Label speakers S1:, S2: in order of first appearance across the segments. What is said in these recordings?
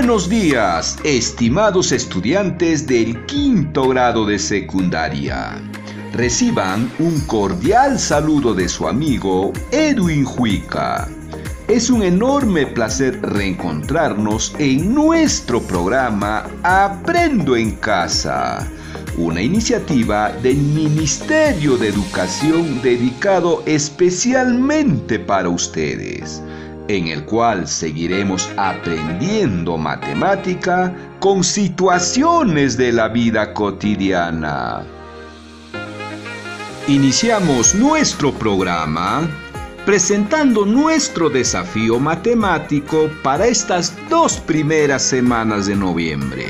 S1: Buenos días, estimados estudiantes del quinto grado de secundaria. Reciban un cordial saludo de su amigo Edwin Huica. Es un enorme placer reencontrarnos en nuestro programa Aprendo en Casa, una iniciativa del Ministerio de Educación dedicado especialmente para ustedes en el cual seguiremos aprendiendo matemática con situaciones de la vida cotidiana. Iniciamos nuestro programa presentando nuestro desafío matemático para estas dos primeras semanas de noviembre.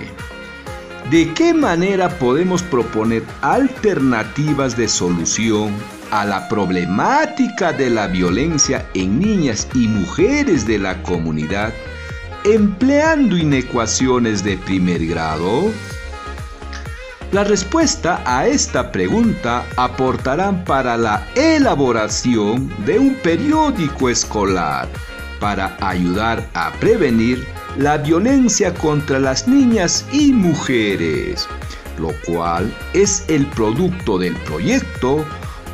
S1: ¿De qué manera podemos proponer alternativas de solución a la problemática de la violencia en niñas y mujeres de la comunidad empleando inecuaciones de primer grado? La respuesta a esta pregunta aportarán para la elaboración de un periódico escolar para ayudar a prevenir la violencia contra las niñas y mujeres, lo cual es el producto del proyecto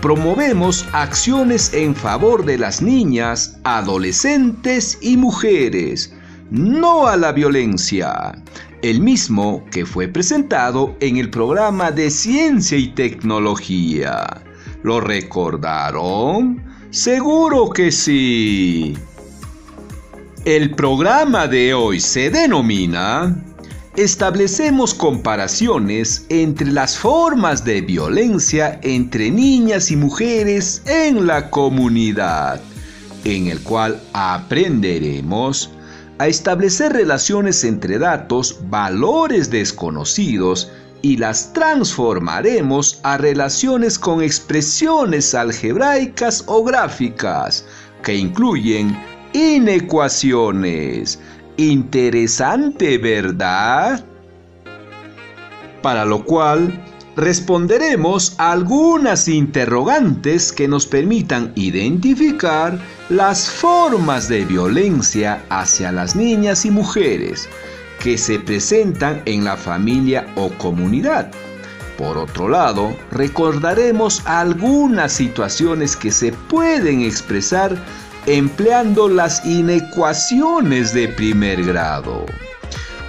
S1: promovemos acciones en favor de las niñas, adolescentes y mujeres, no a la violencia, el mismo que fue presentado en el programa de ciencia y tecnología. ¿Lo recordaron? Seguro que sí. El programa de hoy se denomina establecemos comparaciones entre las formas de violencia entre niñas y mujeres en la comunidad, en el cual aprenderemos a establecer relaciones entre datos, valores desconocidos, y las transformaremos a relaciones con expresiones algebraicas o gráficas que incluyen inecuaciones, Interesante, ¿verdad? Para lo cual responderemos a algunas interrogantes que nos permitan identificar las formas de violencia hacia las niñas y mujeres que se presentan en la familia o comunidad. Por otro lado, recordaremos algunas situaciones que se pueden expresar empleando las inecuaciones de primer grado.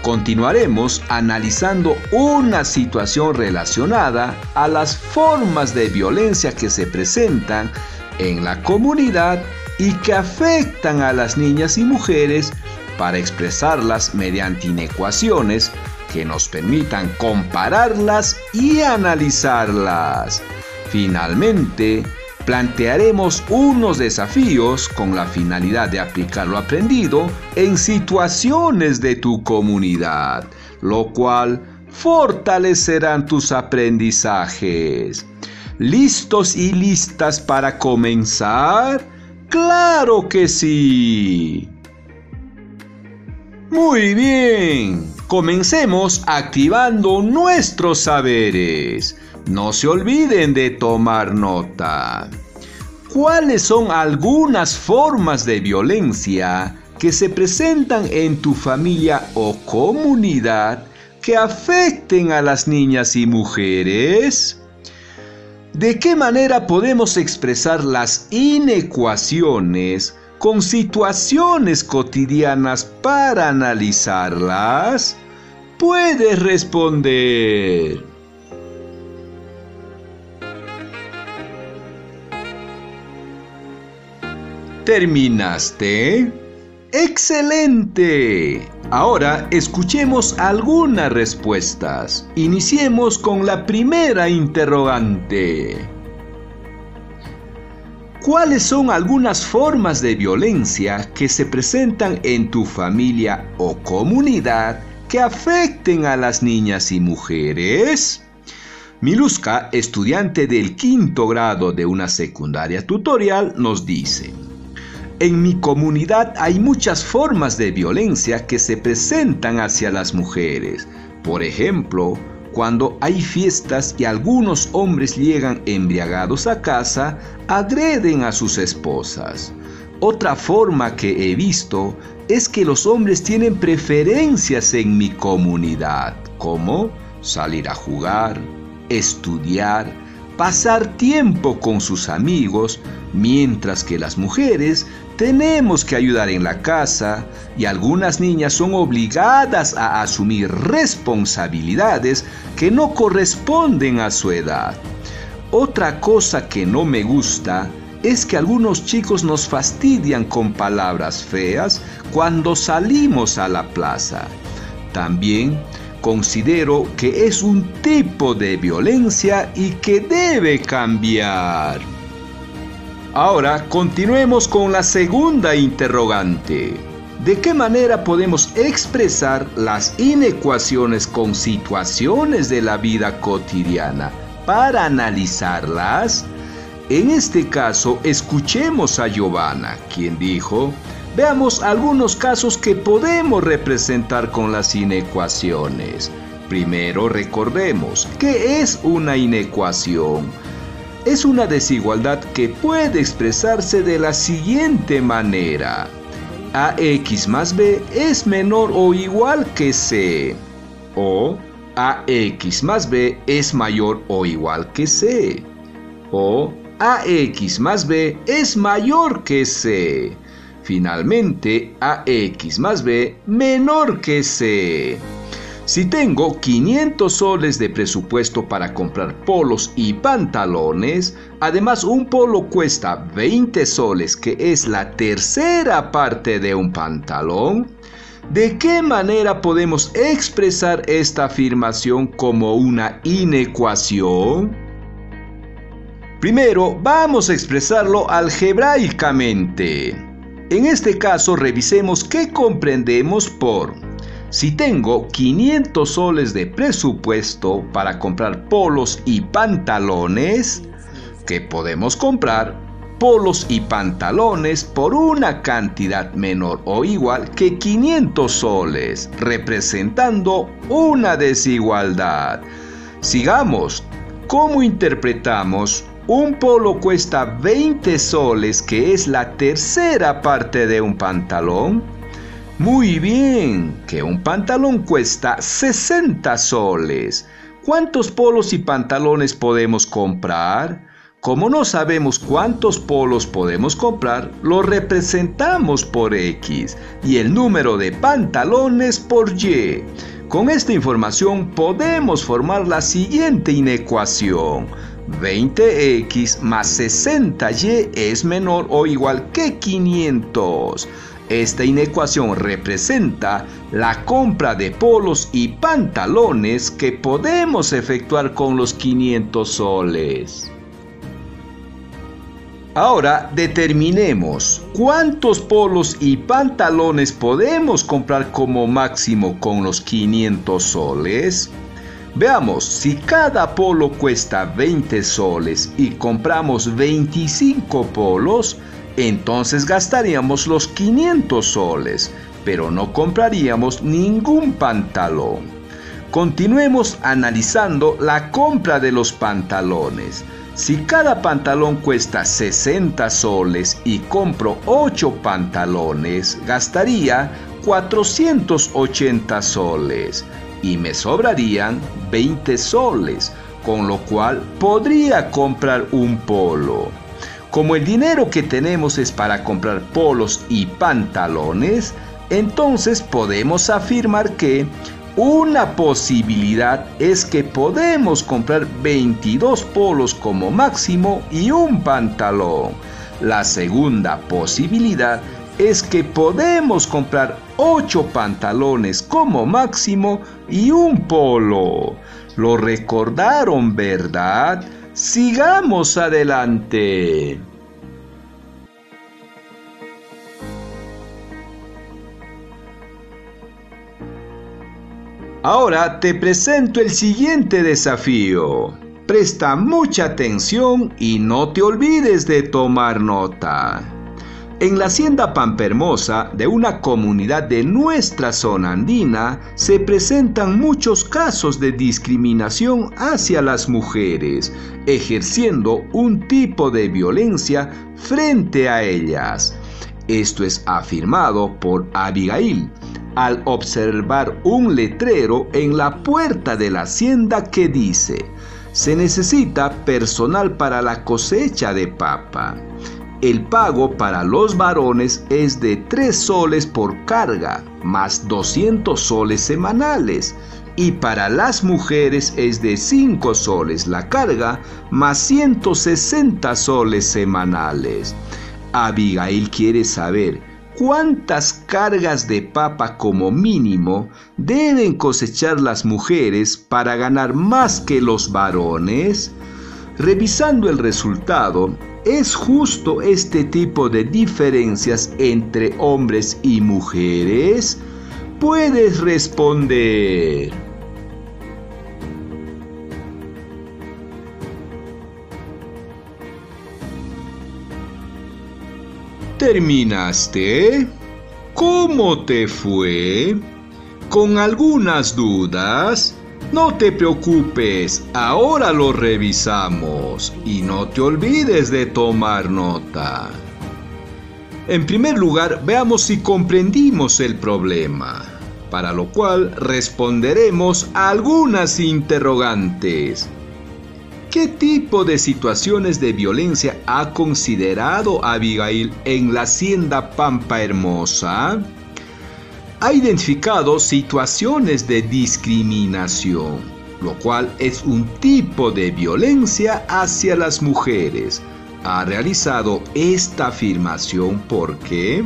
S1: Continuaremos analizando una situación relacionada a las formas de violencia que se presentan en la comunidad y que afectan a las niñas y mujeres para expresarlas mediante inecuaciones que nos permitan compararlas y analizarlas. Finalmente, plantearemos unos desafíos con la finalidad de aplicar lo aprendido en situaciones de tu comunidad, lo cual fortalecerán tus aprendizajes. ¿Listos y listas para comenzar? Claro que sí. Muy bien, comencemos activando nuestros saberes. No se olviden de tomar nota. ¿Cuáles son algunas formas de violencia que se presentan en tu familia o comunidad que afecten a las niñas y mujeres? ¿De qué manera podemos expresar las inecuaciones con situaciones cotidianas para analizarlas? Puedes responder. ¿Terminaste? ¡Excelente! Ahora escuchemos algunas respuestas. Iniciemos con la primera interrogante. ¿Cuáles son algunas formas de violencia que se presentan en tu familia o comunidad que afecten a las niñas y mujeres? Miluska, estudiante del quinto grado de una secundaria tutorial, nos dice, en mi comunidad hay muchas formas de violencia que se presentan hacia las mujeres. Por ejemplo, cuando hay fiestas y algunos hombres llegan embriagados a casa, agreden a sus esposas. Otra forma que he visto es que los hombres tienen preferencias en mi comunidad, como salir a jugar, estudiar, pasar tiempo con sus amigos, mientras que las mujeres tenemos que ayudar en la casa y algunas niñas son obligadas a asumir responsabilidades que no corresponden a su edad. Otra cosa que no me gusta es que algunos chicos nos fastidian con palabras feas cuando salimos a la plaza. También considero que es un tipo de violencia y que debe cambiar. Ahora continuemos con la segunda interrogante. ¿De qué manera podemos expresar las inecuaciones con situaciones de la vida cotidiana para analizarlas? En este caso, escuchemos a Giovanna, quien dijo, veamos algunos casos que podemos representar con las inecuaciones. Primero recordemos, ¿qué es una inecuación? Es una desigualdad que puede expresarse de la siguiente manera. AX más B es menor o igual que C. O AX más B es mayor o igual que C. O AX más B es mayor que C. Finalmente, AX más B menor que C. Si tengo 500 soles de presupuesto para comprar polos y pantalones, además un polo cuesta 20 soles, que es la tercera parte de un pantalón, ¿de qué manera podemos expresar esta afirmación como una inecuación? Primero, vamos a expresarlo algebraicamente. En este caso, revisemos qué comprendemos por si tengo 500 soles de presupuesto para comprar polos y pantalones, que podemos comprar polos y pantalones por una cantidad menor o igual que 500 soles, representando una desigualdad. Sigamos. ¿Cómo interpretamos? Un polo cuesta 20 soles, que es la tercera parte de un pantalón muy bien, que un pantalón cuesta 60 soles. ¿Cuántos polos y pantalones podemos comprar? Como no sabemos cuántos polos podemos comprar, lo representamos por X y el número de pantalones por Y. Con esta información podemos formar la siguiente inecuación. 20x más 60y es menor o igual que 500. Esta inecuación representa la compra de polos y pantalones que podemos efectuar con los 500 soles. Ahora determinemos cuántos polos y pantalones podemos comprar como máximo con los 500 soles. Veamos, si cada polo cuesta 20 soles y compramos 25 polos, entonces gastaríamos los 500 soles, pero no compraríamos ningún pantalón. Continuemos analizando la compra de los pantalones. Si cada pantalón cuesta 60 soles y compro 8 pantalones, gastaría 480 soles y me sobrarían 20 soles, con lo cual podría comprar un polo. Como el dinero que tenemos es para comprar polos y pantalones, entonces podemos afirmar que una posibilidad es que podemos comprar 22 polos como máximo y un pantalón. La segunda posibilidad es que podemos comprar 8 pantalones como máximo y un polo. Lo recordaron, ¿verdad? Sigamos adelante. Ahora te presento el siguiente desafío. Presta mucha atención y no te olvides de tomar nota. En la hacienda Pampermosa de una comunidad de nuestra zona andina se presentan muchos casos de discriminación hacia las mujeres, ejerciendo un tipo de violencia frente a ellas. Esto es afirmado por Abigail al observar un letrero en la puerta de la hacienda que dice, se necesita personal para la cosecha de papa. El pago para los varones es de 3 soles por carga, más 200 soles semanales, y para las mujeres es de 5 soles la carga, más 160 soles semanales. Abigail quiere saber cuántas cargas de papa como mínimo deben cosechar las mujeres para ganar más que los varones. Revisando el resultado, ¿es justo este tipo de diferencias entre hombres y mujeres? Puedes responder. ¿Terminaste? ¿Cómo te fue? ¿Con algunas dudas? No te preocupes, ahora lo revisamos y no te olvides de tomar nota. En primer lugar, veamos si comprendimos el problema, para lo cual responderemos a algunas interrogantes. ¿Qué tipo de situaciones de violencia ha considerado Abigail en la hacienda Pampa Hermosa? Ha identificado situaciones de discriminación, lo cual es un tipo de violencia hacia las mujeres. Ha realizado esta afirmación porque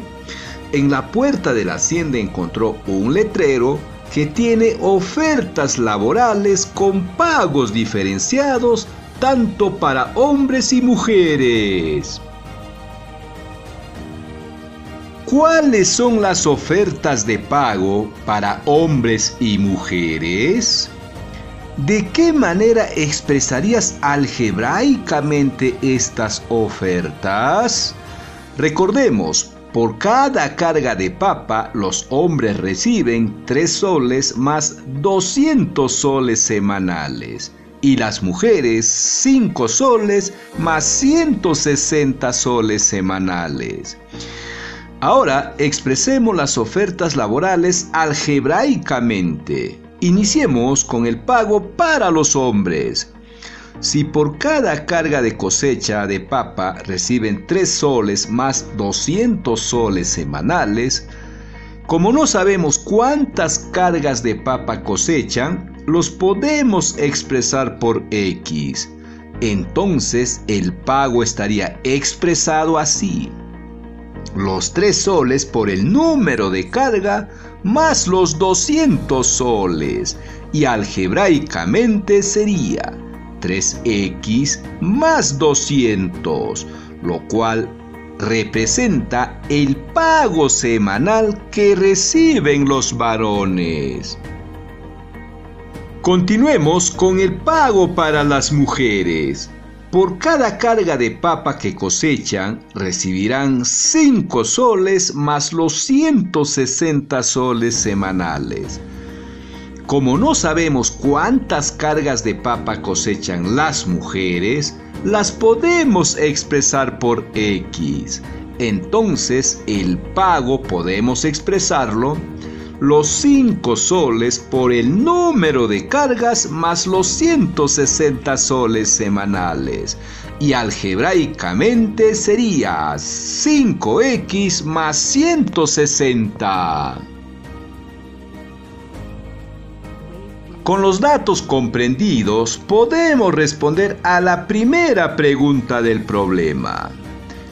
S1: en la puerta de la hacienda encontró un letrero que tiene ofertas laborales con pagos diferenciados tanto para hombres y mujeres. ¿Cuáles son las ofertas de pago para hombres y mujeres? ¿De qué manera expresarías algebraicamente estas ofertas? Recordemos, por cada carga de papa, los hombres reciben 3 soles más 200 soles semanales y las mujeres 5 soles más 160 soles semanales. Ahora expresemos las ofertas laborales algebraicamente. Iniciemos con el pago para los hombres. Si por cada carga de cosecha de papa reciben 3 soles más 200 soles semanales, como no sabemos cuántas cargas de papa cosechan, los podemos expresar por X. Entonces el pago estaría expresado así. Los 3 soles por el número de carga más los 200 soles y algebraicamente sería 3x más 200, lo cual representa el pago semanal que reciben los varones. Continuemos con el pago para las mujeres. Por cada carga de papa que cosechan, recibirán 5 soles más los 160 soles semanales. Como no sabemos cuántas cargas de papa cosechan las mujeres, las podemos expresar por X. Entonces el pago podemos expresarlo los 5 soles por el número de cargas más los 160 soles semanales. Y algebraicamente sería 5x más 160. Con los datos comprendidos podemos responder a la primera pregunta del problema.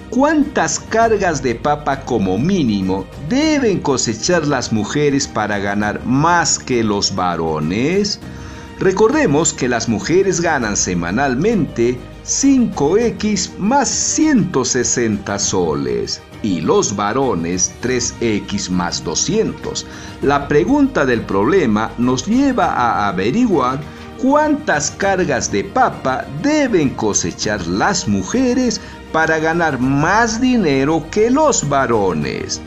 S1: ¿Cuántas cargas de papa como mínimo deben cosechar las mujeres para ganar más que los varones? Recordemos que las mujeres ganan semanalmente 5x más 160 soles y los varones 3x más 200. La pregunta del problema nos lleva a averiguar cuántas cargas de papa deben cosechar las mujeres para ganar más dinero que los varones,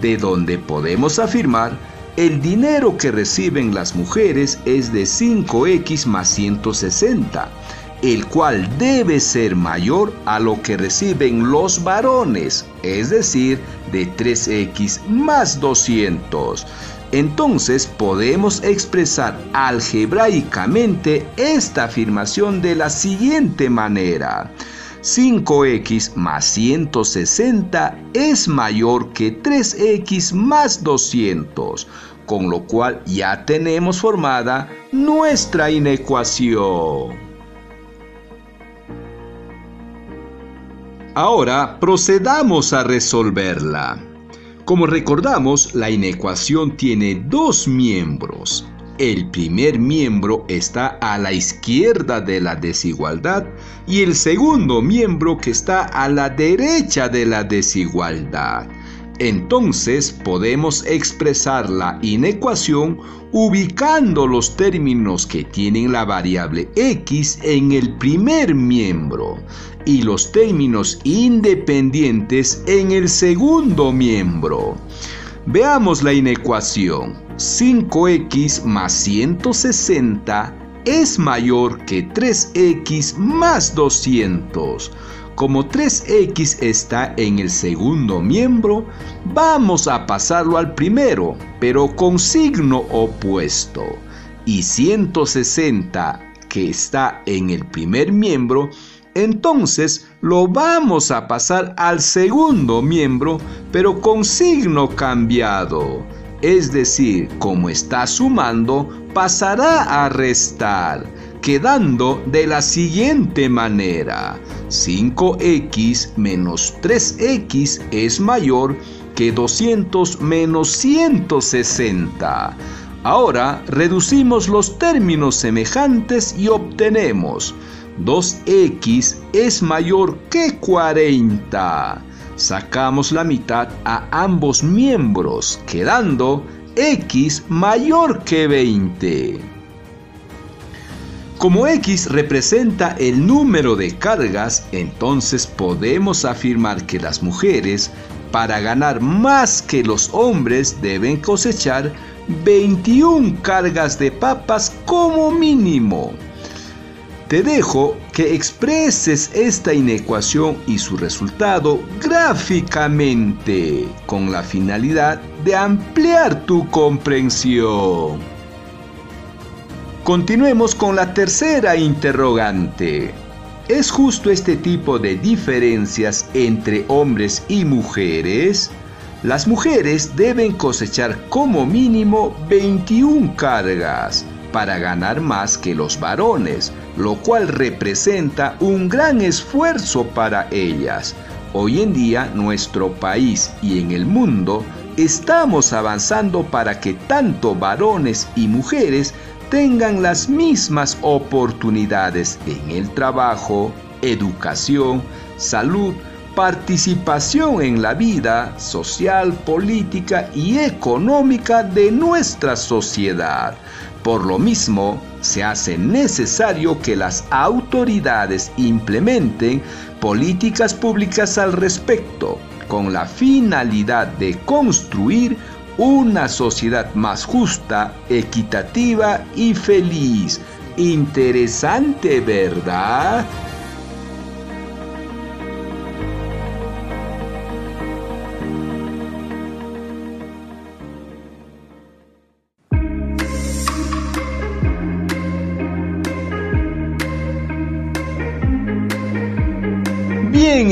S1: de donde podemos afirmar el dinero que reciben las mujeres es de 5x más 160 el cual debe ser mayor a lo que reciben los varones, es decir, de 3x más 200. Entonces podemos expresar algebraicamente esta afirmación de la siguiente manera. 5x más 160 es mayor que 3x más 200, con lo cual ya tenemos formada nuestra inecuación. Ahora procedamos a resolverla. Como recordamos, la inecuación tiene dos miembros. El primer miembro está a la izquierda de la desigualdad y el segundo miembro que está a la derecha de la desigualdad. Entonces podemos expresar la inecuación ubicando los términos que tienen la variable x en el primer miembro y los términos independientes en el segundo miembro. Veamos la inecuación. 5x más 160 es mayor que 3x más 200. Como 3x está en el segundo miembro, vamos a pasarlo al primero, pero con signo opuesto. Y 160 que está en el primer miembro, entonces lo vamos a pasar al segundo miembro, pero con signo cambiado. Es decir, como está sumando, pasará a restar, quedando de la siguiente manera. 5x menos 3x es mayor que 200 menos 160. Ahora reducimos los términos semejantes y obtenemos 2x es mayor que 40. Sacamos la mitad a ambos miembros, quedando x mayor que 20. Como x representa el número de cargas, entonces podemos afirmar que las mujeres, para ganar más que los hombres, deben cosechar 21 cargas de papas como mínimo. Te dejo que expreses esta inecuación y su resultado gráficamente con la finalidad de ampliar tu comprensión. Continuemos con la tercera interrogante. ¿Es justo este tipo de diferencias entre hombres y mujeres? Las mujeres deben cosechar como mínimo 21 cargas para ganar más que los varones, lo cual representa un gran esfuerzo para ellas. Hoy en día nuestro país y en el mundo estamos avanzando para que tanto varones y mujeres tengan las mismas oportunidades en el trabajo, educación, salud, participación en la vida social, política y económica de nuestra sociedad. Por lo mismo, se hace necesario que las autoridades implementen políticas públicas al respecto, con la finalidad de construir una sociedad más justa, equitativa y feliz. Interesante, ¿verdad?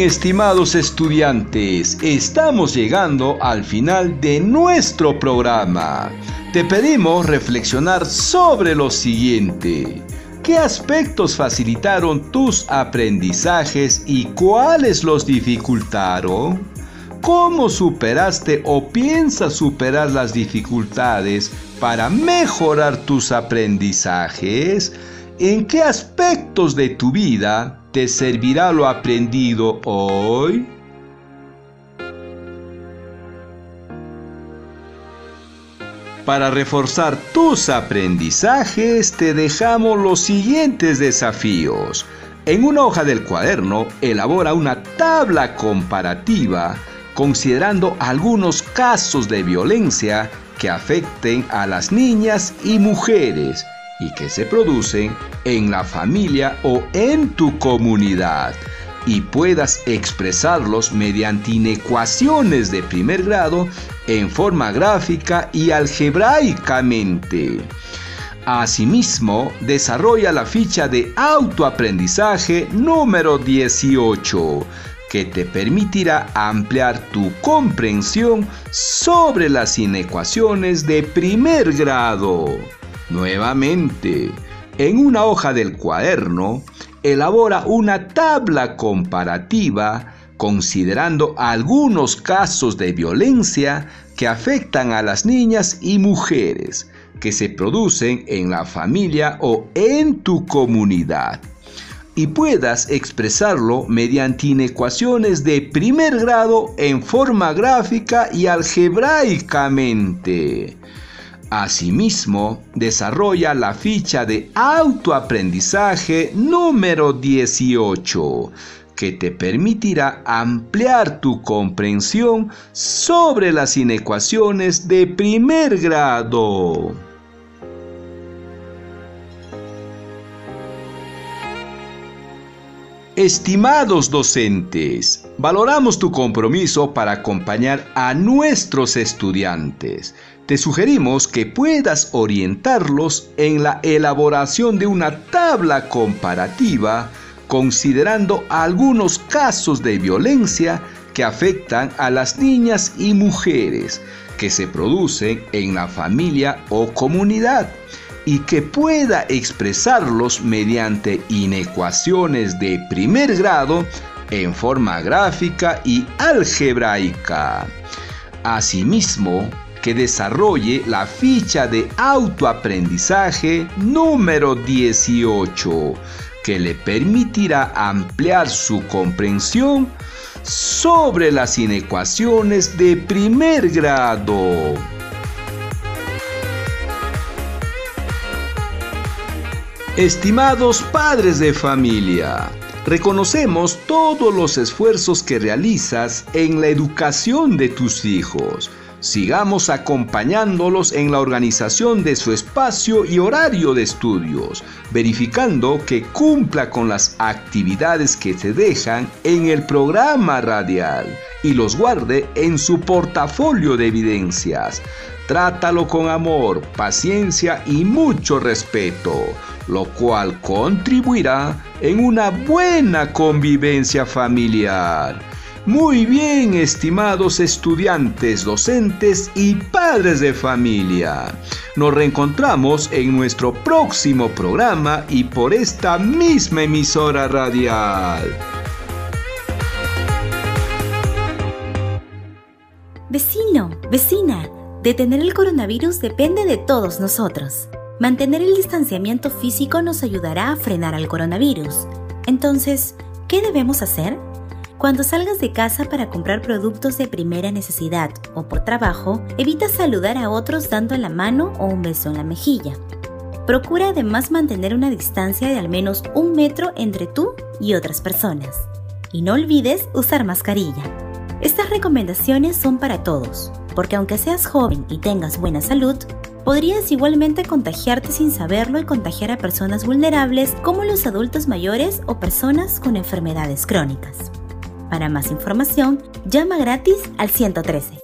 S1: Estimados estudiantes, estamos llegando al final de nuestro programa. Te pedimos reflexionar sobre lo siguiente. ¿Qué aspectos facilitaron tus aprendizajes y cuáles los dificultaron? ¿Cómo superaste o piensas superar las dificultades para mejorar tus aprendizajes? ¿En qué aspectos de tu vida te servirá lo aprendido hoy? Para reforzar tus aprendizajes te dejamos los siguientes desafíos. En una hoja del cuaderno elabora una tabla comparativa considerando algunos casos de violencia que afecten a las niñas y mujeres y que se producen en la familia o en tu comunidad y puedas expresarlos mediante inecuaciones de primer grado en forma gráfica y algebraicamente. Asimismo, desarrolla la ficha de autoaprendizaje número 18, que te permitirá ampliar tu comprensión sobre las inecuaciones de primer grado. Nuevamente, en una hoja del cuaderno, elabora una tabla comparativa considerando algunos casos de violencia que afectan a las niñas y mujeres que se producen en la familia o en tu comunidad y puedas expresarlo mediante inecuaciones de primer grado en forma gráfica y algebraicamente. Asimismo, desarrolla la ficha de autoaprendizaje número 18, que te permitirá ampliar tu comprensión sobre las inecuaciones de primer grado. Estimados docentes, valoramos tu compromiso para acompañar a nuestros estudiantes. Te sugerimos que puedas orientarlos en la elaboración de una tabla comparativa considerando algunos casos de violencia que afectan a las niñas y mujeres que se producen en la familia o comunidad y que pueda expresarlos mediante inecuaciones de primer grado en forma gráfica y algebraica. Asimismo, que desarrolle la ficha de autoaprendizaje número 18, que le permitirá ampliar su comprensión sobre las inecuaciones de primer grado. Estimados padres de familia, reconocemos todos los esfuerzos que realizas en la educación de tus hijos. Sigamos acompañándolos en la organización de su espacio y horario de estudios, verificando que cumpla con las actividades que se dejan en el programa radial y los guarde en su portafolio de evidencias. Trátalo con amor, paciencia y mucho respeto lo cual contribuirá en una buena convivencia familiar. Muy bien, estimados estudiantes, docentes y padres de familia. Nos reencontramos en nuestro próximo programa y por esta misma emisora radial.
S2: Vecino, vecina, detener el coronavirus depende de todos nosotros. Mantener el distanciamiento físico nos ayudará a frenar al coronavirus. Entonces, ¿qué debemos hacer? Cuando salgas de casa para comprar productos de primera necesidad o por trabajo, evita saludar a otros dando la mano o un beso en la mejilla. Procura además mantener una distancia de al menos un metro entre tú y otras personas. Y no olvides usar mascarilla. Estas recomendaciones son para todos, porque aunque seas joven y tengas buena salud, podrías igualmente contagiarte sin saberlo y contagiar a personas vulnerables como los adultos mayores o personas con enfermedades crónicas. Para más información, llama gratis al 113.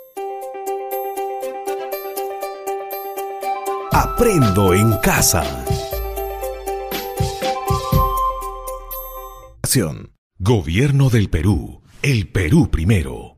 S3: Aprendo en casa. Gobierno del Perú. El Perú primero.